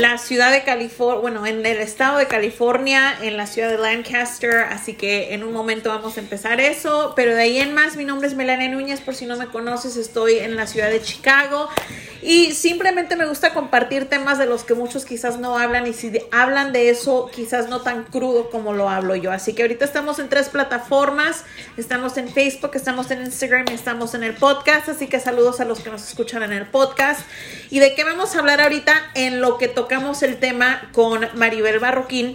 la ciudad de California, bueno, en el estado de California, en la ciudad de Lancaster, así que en un momento vamos a empezar eso, pero de ahí en más, mi nombre es Melania Núñez, por si no me conoces, estoy en la ciudad de Chicago y simplemente me gusta compartir temas de los que muchos quizás no hablan y si hablan de eso, quizás no tan crudo como lo hablo yo, así que ahorita estamos en tres plataformas, estamos en Facebook, estamos en Instagram y estamos en el podcast, así que saludos a los que nos escuchan en el podcast. ¿Y de qué vamos a hablar ahorita? En lo que tocamos el tema con Maribel Barroquín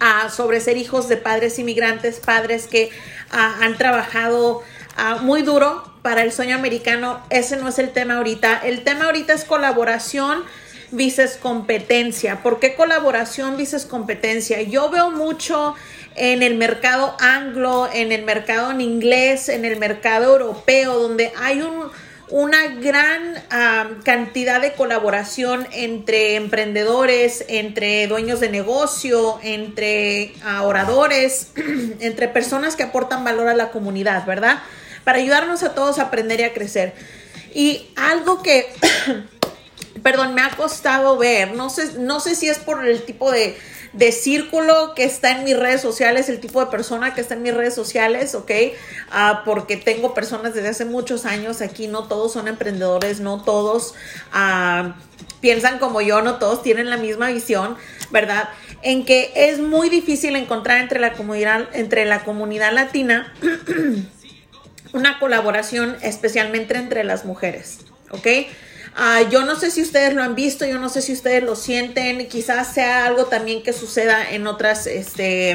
ah, sobre ser hijos de padres inmigrantes, padres que ah, han trabajado ah, muy duro para el sueño americano. Ese no es el tema ahorita. El tema ahorita es colaboración vices competencia. ¿Por qué colaboración vices competencia? Yo veo mucho en el mercado anglo, en el mercado en inglés, en el mercado europeo, donde hay un una gran cantidad de colaboración entre emprendedores, entre dueños de negocio, entre ah, oradores, entre personas que aportan valor a la comunidad, ¿verdad? Para ayudarnos a todos a aprender y a crecer. Y algo que, perdón, me ha costado ver, no sé, no sé si es por el tipo de de círculo que está en mis redes sociales, el tipo de persona que está en mis redes sociales, ¿ok? Ah, porque tengo personas desde hace muchos años aquí, no todos son emprendedores, no todos ah, piensan como yo, no todos tienen la misma visión, ¿verdad? En que es muy difícil encontrar entre la comunidad, entre la comunidad latina una colaboración, especialmente entre las mujeres, ¿ok? Ah, yo no sé si ustedes lo han visto, yo no sé si ustedes lo sienten, quizás sea algo también que suceda en otras, este,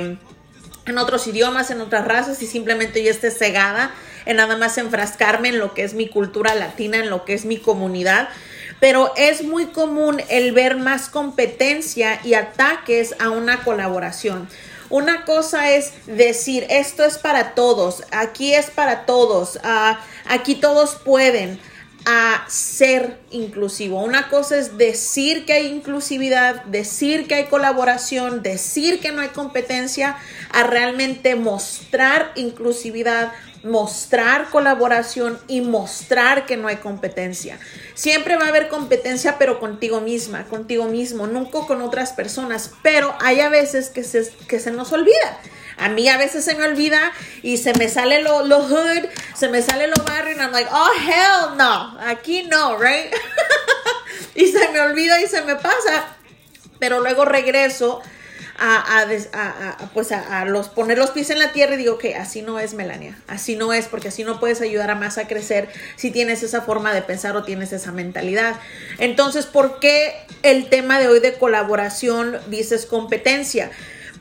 en otros idiomas, en otras razas y simplemente yo esté cegada en nada más enfrascarme en lo que es mi cultura latina, en lo que es mi comunidad. Pero es muy común el ver más competencia y ataques a una colaboración. Una cosa es decir, esto es para todos, aquí es para todos, ah, aquí todos pueden a ser inclusivo. Una cosa es decir que hay inclusividad, decir que hay colaboración, decir que no hay competencia, a realmente mostrar inclusividad, mostrar colaboración y mostrar que no hay competencia. Siempre va a haber competencia, pero contigo misma, contigo mismo, nunca con otras personas, pero hay a veces que se, que se nos olvida. A mí a veces se me olvida y se me sale lo, lo hood, se me sale lo barrio y I'm like, oh hell no, aquí no, right? y se me olvida y se me pasa, pero luego regreso a, a, pues a, los poner los pies en la tierra y digo que así no es Melania, así no es porque así no puedes ayudar a más a crecer si tienes esa forma de pensar o tienes esa mentalidad. Entonces, ¿por qué el tema de hoy de colaboración dices competencia?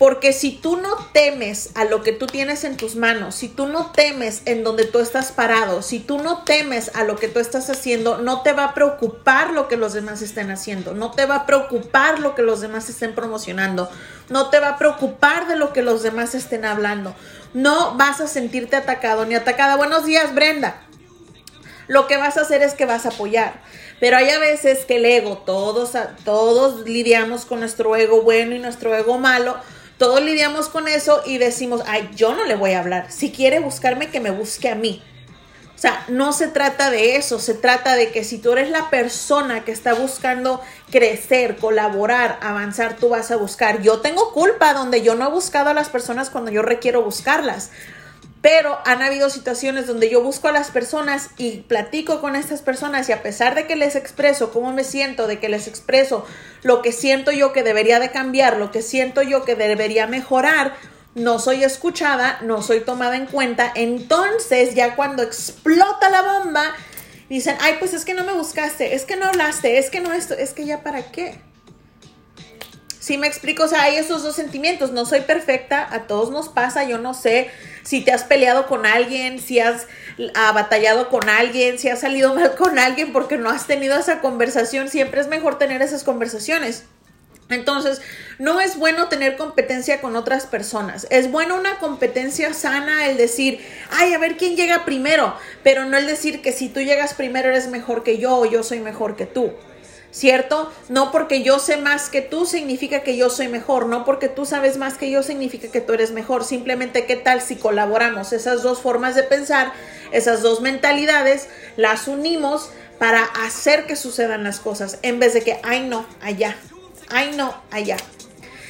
Porque si tú no temes a lo que tú tienes en tus manos, si tú no temes en donde tú estás parado, si tú no temes a lo que tú estás haciendo, no te va a preocupar lo que los demás estén haciendo, no te va a preocupar lo que los demás estén promocionando, no te va a preocupar de lo que los demás estén hablando. No vas a sentirte atacado ni atacada. Buenos días, Brenda. Lo que vas a hacer es que vas a apoyar. Pero hay a veces que el ego, todos, todos lidiamos con nuestro ego bueno y nuestro ego malo todos lidiamos con eso y decimos, ay, yo no le voy a hablar. Si quiere buscarme, que me busque a mí. O sea, no se trata de eso, se trata de que si tú eres la persona que está buscando crecer, colaborar, avanzar, tú vas a buscar. Yo tengo culpa donde yo no he buscado a las personas cuando yo requiero buscarlas. Pero han habido situaciones donde yo busco a las personas y platico con estas personas y a pesar de que les expreso cómo me siento, de que les expreso lo que siento yo que debería de cambiar, lo que siento yo que debería mejorar, no soy escuchada, no soy tomada en cuenta. Entonces ya cuando explota la bomba, dicen, ay, pues es que no me buscaste, es que no hablaste, es que no esto, es que ya para qué. Si me explico, o sea, hay esos dos sentimientos. No soy perfecta, a todos nos pasa, yo no sé si te has peleado con alguien, si has ah, batallado con alguien, si has salido mal con alguien porque no has tenido esa conversación. Siempre es mejor tener esas conversaciones. Entonces, no es bueno tener competencia con otras personas. Es bueno una competencia sana el decir, ay, a ver quién llega primero, pero no el decir que si tú llegas primero eres mejor que yo o yo soy mejor que tú. ¿Cierto? No porque yo sé más que tú significa que yo soy mejor, no porque tú sabes más que yo significa que tú eres mejor, simplemente qué tal si colaboramos esas dos formas de pensar, esas dos mentalidades, las unimos para hacer que sucedan las cosas, en vez de que, ay no, allá, ay no, allá.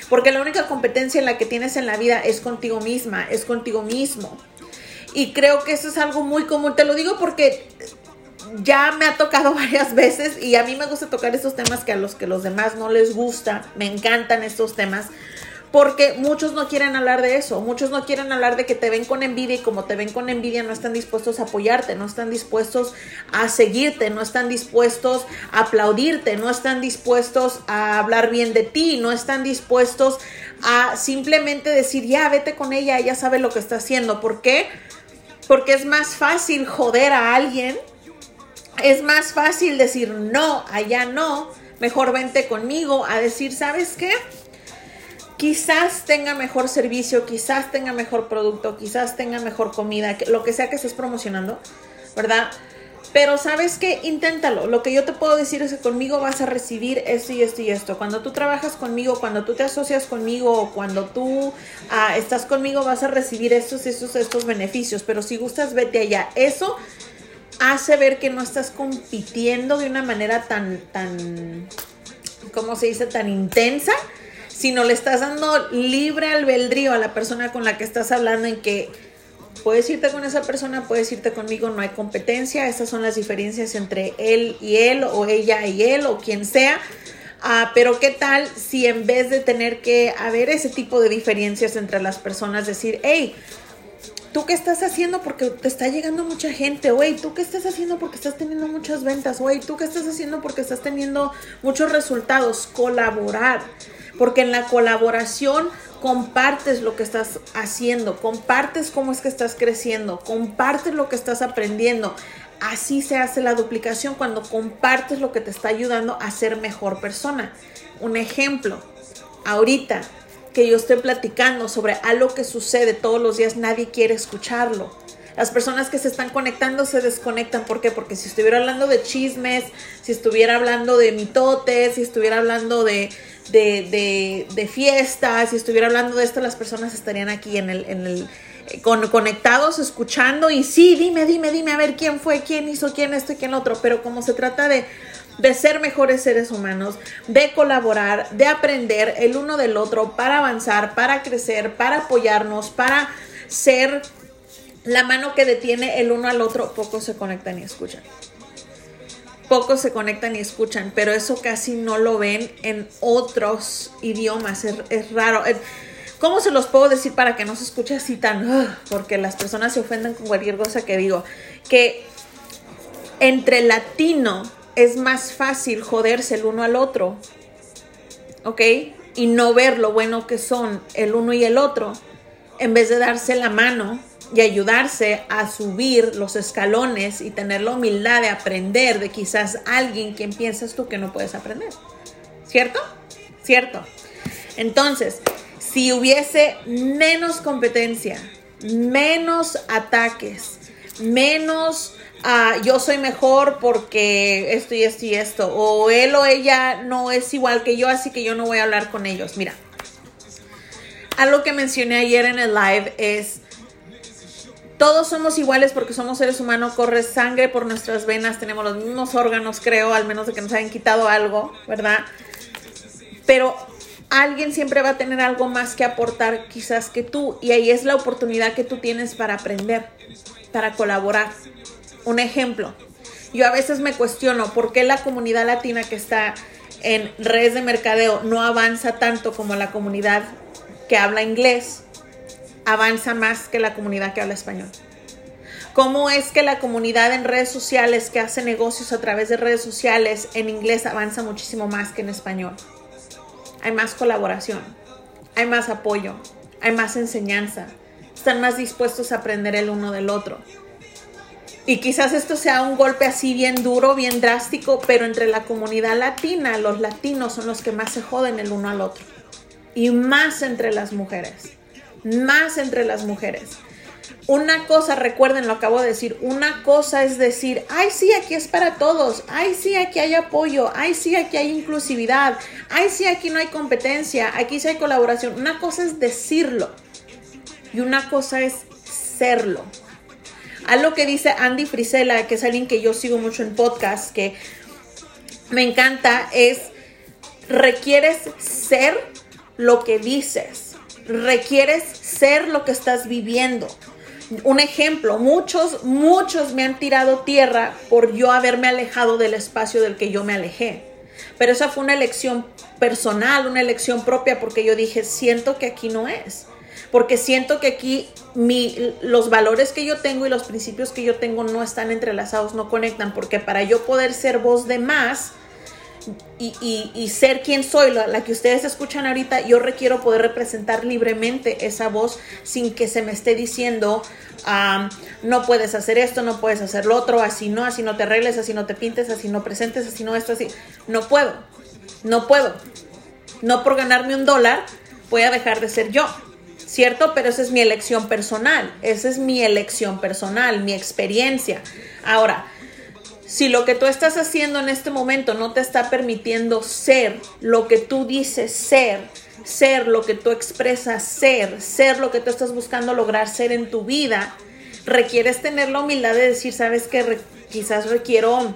Porque la única competencia en la que tienes en la vida es contigo misma, es contigo mismo. Y creo que eso es algo muy común. Te lo digo porque ya me ha tocado varias veces y a mí me gusta tocar estos temas que a los que los demás no les gusta. Me encantan estos temas porque muchos no quieren hablar de eso, muchos no quieren hablar de que te ven con envidia y como te ven con envidia no están dispuestos a apoyarte, no están dispuestos a seguirte, no están dispuestos a aplaudirte, no están dispuestos a hablar bien de ti, no están dispuestos a simplemente decir, ya, vete con ella, ella sabe lo que está haciendo. ¿Por qué? Porque es más fácil joder a alguien, es más fácil decir no, allá no, mejor vente conmigo, a decir, ¿sabes qué? quizás tenga mejor servicio, quizás tenga mejor producto, quizás tenga mejor comida, lo que sea que estés promocionando, ¿verdad? Pero sabes qué, inténtalo. Lo que yo te puedo decir es que conmigo vas a recibir esto y esto y esto. Cuando tú trabajas conmigo, cuando tú te asocias conmigo cuando tú ah, estás conmigo, vas a recibir estos, estos, estos beneficios. Pero si gustas, vete allá. Eso hace ver que no estás compitiendo de una manera tan, tan, ¿cómo se dice? Tan intensa sino le estás dando libre albedrío a la persona con la que estás hablando en que puedes irte con esa persona, puedes irte conmigo, no hay competencia, esas son las diferencias entre él y él o ella y él o quien sea. Ah, pero qué tal si en vez de tener que haber ese tipo de diferencias entre las personas, decir, hey, ¿tú qué estás haciendo porque te está llegando mucha gente? Güey, ¿tú qué estás haciendo porque estás teniendo muchas ventas? Güey, ¿tú qué estás haciendo porque estás teniendo muchos resultados? Colaborar porque en la colaboración compartes lo que estás haciendo, compartes cómo es que estás creciendo, compartes lo que estás aprendiendo. Así se hace la duplicación cuando compartes lo que te está ayudando a ser mejor persona. Un ejemplo, ahorita que yo estoy platicando sobre algo que sucede todos los días, nadie quiere escucharlo. Las personas que se están conectando se desconectan. ¿Por qué? Porque si estuviera hablando de chismes, si estuviera hablando de mitotes, si estuviera hablando de, de, de, fiestas, si estuviera hablando de esto, las personas estarían aquí en el, en el eh, con, conectados, escuchando y sí, dime, dime, dime, a ver quién fue, quién hizo, quién esto y quién otro, pero como se trata de, de ser mejores seres humanos, de colaborar, de aprender el uno del otro para avanzar, para crecer, para apoyarnos, para ser la mano que detiene el uno al otro, pocos se conectan y escuchan pocos se conectan y escuchan, pero eso casi no lo ven en otros idiomas. Es, raro. ¿Cómo se los puedo decir para que no se escuche así tan... porque las personas se ofenden con cualquier cosa que digo. Que entre latino es más fácil joderse el uno al otro. ¿Ok? Y no ver lo bueno que son el uno y el otro. En vez de darse la mano y ayudarse a subir los escalones y tener la humildad de aprender de quizás alguien quien piensas tú que no puedes aprender. ¿Cierto? ¿Cierto? Entonces, si hubiese menos competencia, menos ataques, menos ah, yo soy mejor porque esto y esto y esto, o él o ella no es igual que yo, así que yo no voy a hablar con ellos. Mira, algo que mencioné ayer en el live es todos somos iguales porque somos seres humanos, corre sangre por nuestras venas, tenemos los mismos órganos, creo, al menos de que nos hayan quitado algo, ¿verdad? Pero alguien siempre va a tener algo más que aportar quizás que tú y ahí es la oportunidad que tú tienes para aprender, para colaborar. Un ejemplo, yo a veces me cuestiono por qué la comunidad latina que está en redes de mercadeo no avanza tanto como la comunidad que habla inglés avanza más que la comunidad que habla español. ¿Cómo es que la comunidad en redes sociales que hace negocios a través de redes sociales en inglés avanza muchísimo más que en español? Hay más colaboración, hay más apoyo, hay más enseñanza, están más dispuestos a aprender el uno del otro. Y quizás esto sea un golpe así bien duro, bien drástico, pero entre la comunidad latina, los latinos son los que más se joden el uno al otro. Y más entre las mujeres más entre las mujeres. Una cosa, recuerden, lo acabo de decir, una cosa es decir, ay sí, aquí es para todos, ay sí, aquí hay apoyo, ay sí, aquí hay inclusividad, ay sí, aquí no hay competencia, aquí sí hay colaboración. Una cosa es decirlo y una cosa es serlo. Algo que dice Andy Frisella, que es alguien que yo sigo mucho en podcast, que me encanta, es requieres ser lo que dices, requieres ser lo que estás viviendo. Un ejemplo, muchos, muchos me han tirado tierra por yo haberme alejado del espacio del que yo me alejé. Pero esa fue una elección personal, una elección propia, porque yo dije, siento que aquí no es. Porque siento que aquí mi, los valores que yo tengo y los principios que yo tengo no están entrelazados, no conectan. Porque para yo poder ser voz de más, y, ser quien soy, la, que ustedes escuchan ahorita, yo requiero poder representar libremente esa voz sin que se me esté diciendo, no puedes hacer esto, no puedes hacer lo otro, así no, así no te arregles, así no te pintes, así no presentes, así no esto, así. No puedo, no puedo. No por ganarme un dólar voy a dejar de ser yo. ¿Cierto? Pero esa es mi elección personal. Esa es mi elección personal, mi experiencia. Ahora, si lo que tú estás haciendo en este momento no te está permitiendo ser lo que tú dices ser, ser lo que tú expresas ser, ser lo que tú estás buscando lograr ser en tu vida, requieres tener la humildad de decir, sabes que quizás requiero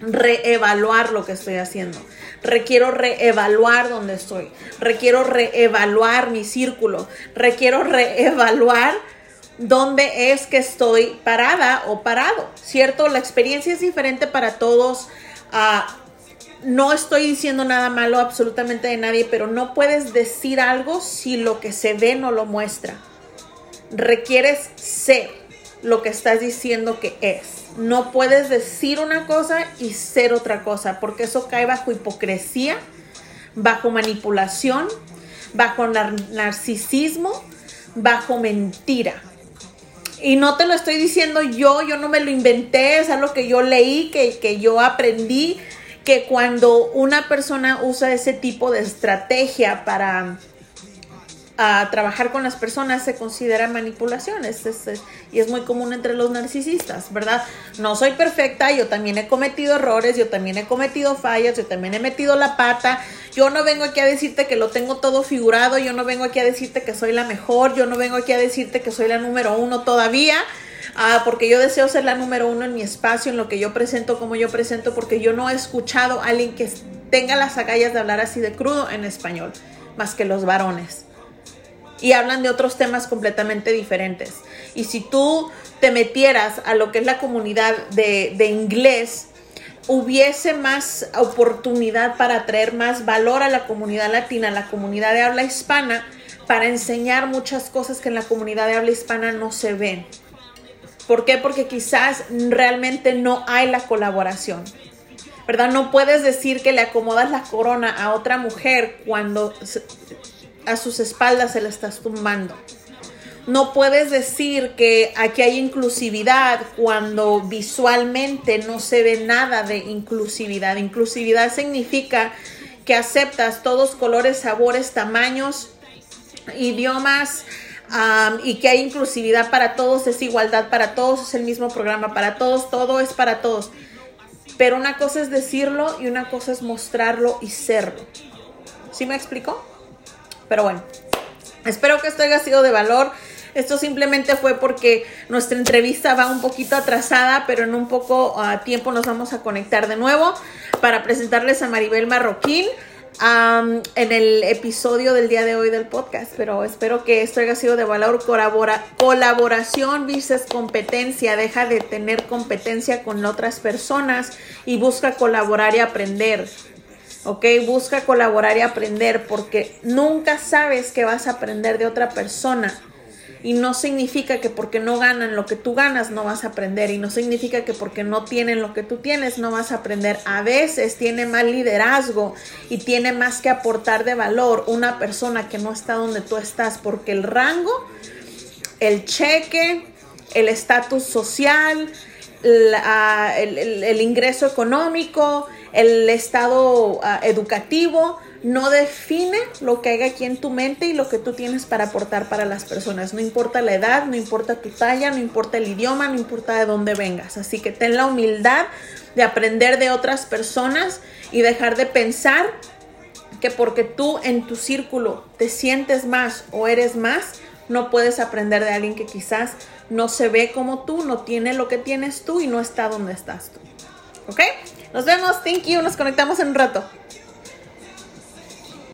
reevaluar lo que estoy haciendo. Requiero reevaluar dónde estoy. Requiero reevaluar mi círculo. Requiero reevaluar dónde es que estoy parada o parado, ¿cierto? La experiencia es diferente para todos. Ah, no estoy diciendo nada malo absolutamente de nadie, pero no puedes decir algo si lo que se ve no lo muestra. Requieres ser lo que estás diciendo que es. No puedes decir una cosa y ser otra cosa, porque eso cae bajo hipocresía, bajo manipulación, bajo narcisismo, bajo mentira. Y no te lo estoy diciendo yo, yo no me lo inventé, es algo que yo leí, que, que yo aprendí, que cuando una persona usa ese tipo de estrategia para a trabajar con las personas se considera manipulación y es muy común entre los narcisistas, ¿verdad? No soy perfecta, yo también he cometido errores, yo también he cometido fallas, yo también he metido la pata. Yo no vengo aquí a decirte que lo tengo todo figurado, yo no vengo aquí a decirte que soy la mejor, yo no vengo aquí a decirte que soy la número uno todavía. Ah, porque yo deseo ser la número uno en mi espacio, en lo que yo presento, como yo presento, porque yo no he escuchado a alguien que tenga las agallas de hablar así de crudo en español, más que los varones y hablan de otros temas completamente diferentes. Y si tú te metieras a lo que es la comunidad de, de inglés, hubiese más oportunidad para traer más valor a la comunidad latina, a la comunidad de habla hispana, para enseñar muchas cosas que en la comunidad de habla hispana no se ven. ¿Por qué? Porque quizás realmente no hay la colaboración. ¿Verdad? No puedes decir que le acomodas la corona a otra mujer cuando a sus espaldas se la estás tumbando. No puedes decir que aquí hay inclusividad cuando visualmente no se ve nada de inclusividad. Inclusividad significa que aceptas todos colores, sabores, tamaños, idiomas y que hay inclusividad para todos, es igualdad para todos, es el mismo programa para todos, todo es para todos. Pero una cosa es decirlo y una cosa es mostrarlo y serlo. ¿Sí me explico? Pero bueno, espero que esto haya sido de valor. Esto simplemente fue porque nuestra entrevista va un poquito atrasada, pero en un poco a tiempo nos vamos a conectar de nuevo para presentarles a Maribel Marroquín en el episodio del día de hoy del podcast. Pero espero que esto haya sido de valor. Colabora, colaboración versus competencia. Deja de tener competencia con otras personas y busca colaborar y aprender. ¿Ok? Busca colaborar y aprender porque nunca sabes que vas a aprender de otra persona. Y no significa que porque no ganan lo que tú ganas no vas a aprender. Y no significa que porque no tienen lo que tú tienes no vas a aprender. A veces tiene más liderazgo y tiene más que aportar de valor una persona que no está donde tú estás. Porque el rango, el cheque, el estatus social, el ingreso económico, el estado ah, educativo no define lo que hay aquí en tu mente y lo que tú tienes para aportar para las personas. No importa la edad, no importa tu talla, no importa el idioma, no importa de dónde vengas. Así que ten la humildad de aprender de otras personas y dejar de pensar que porque tú en tu círculo te sientes más o eres más, no puedes aprender de alguien que quizás no se ve como tú, no tiene lo que tienes tú y no está donde estás tú. ¿Ok? Nos vemos. Thank you. Nos conectamos en un rato.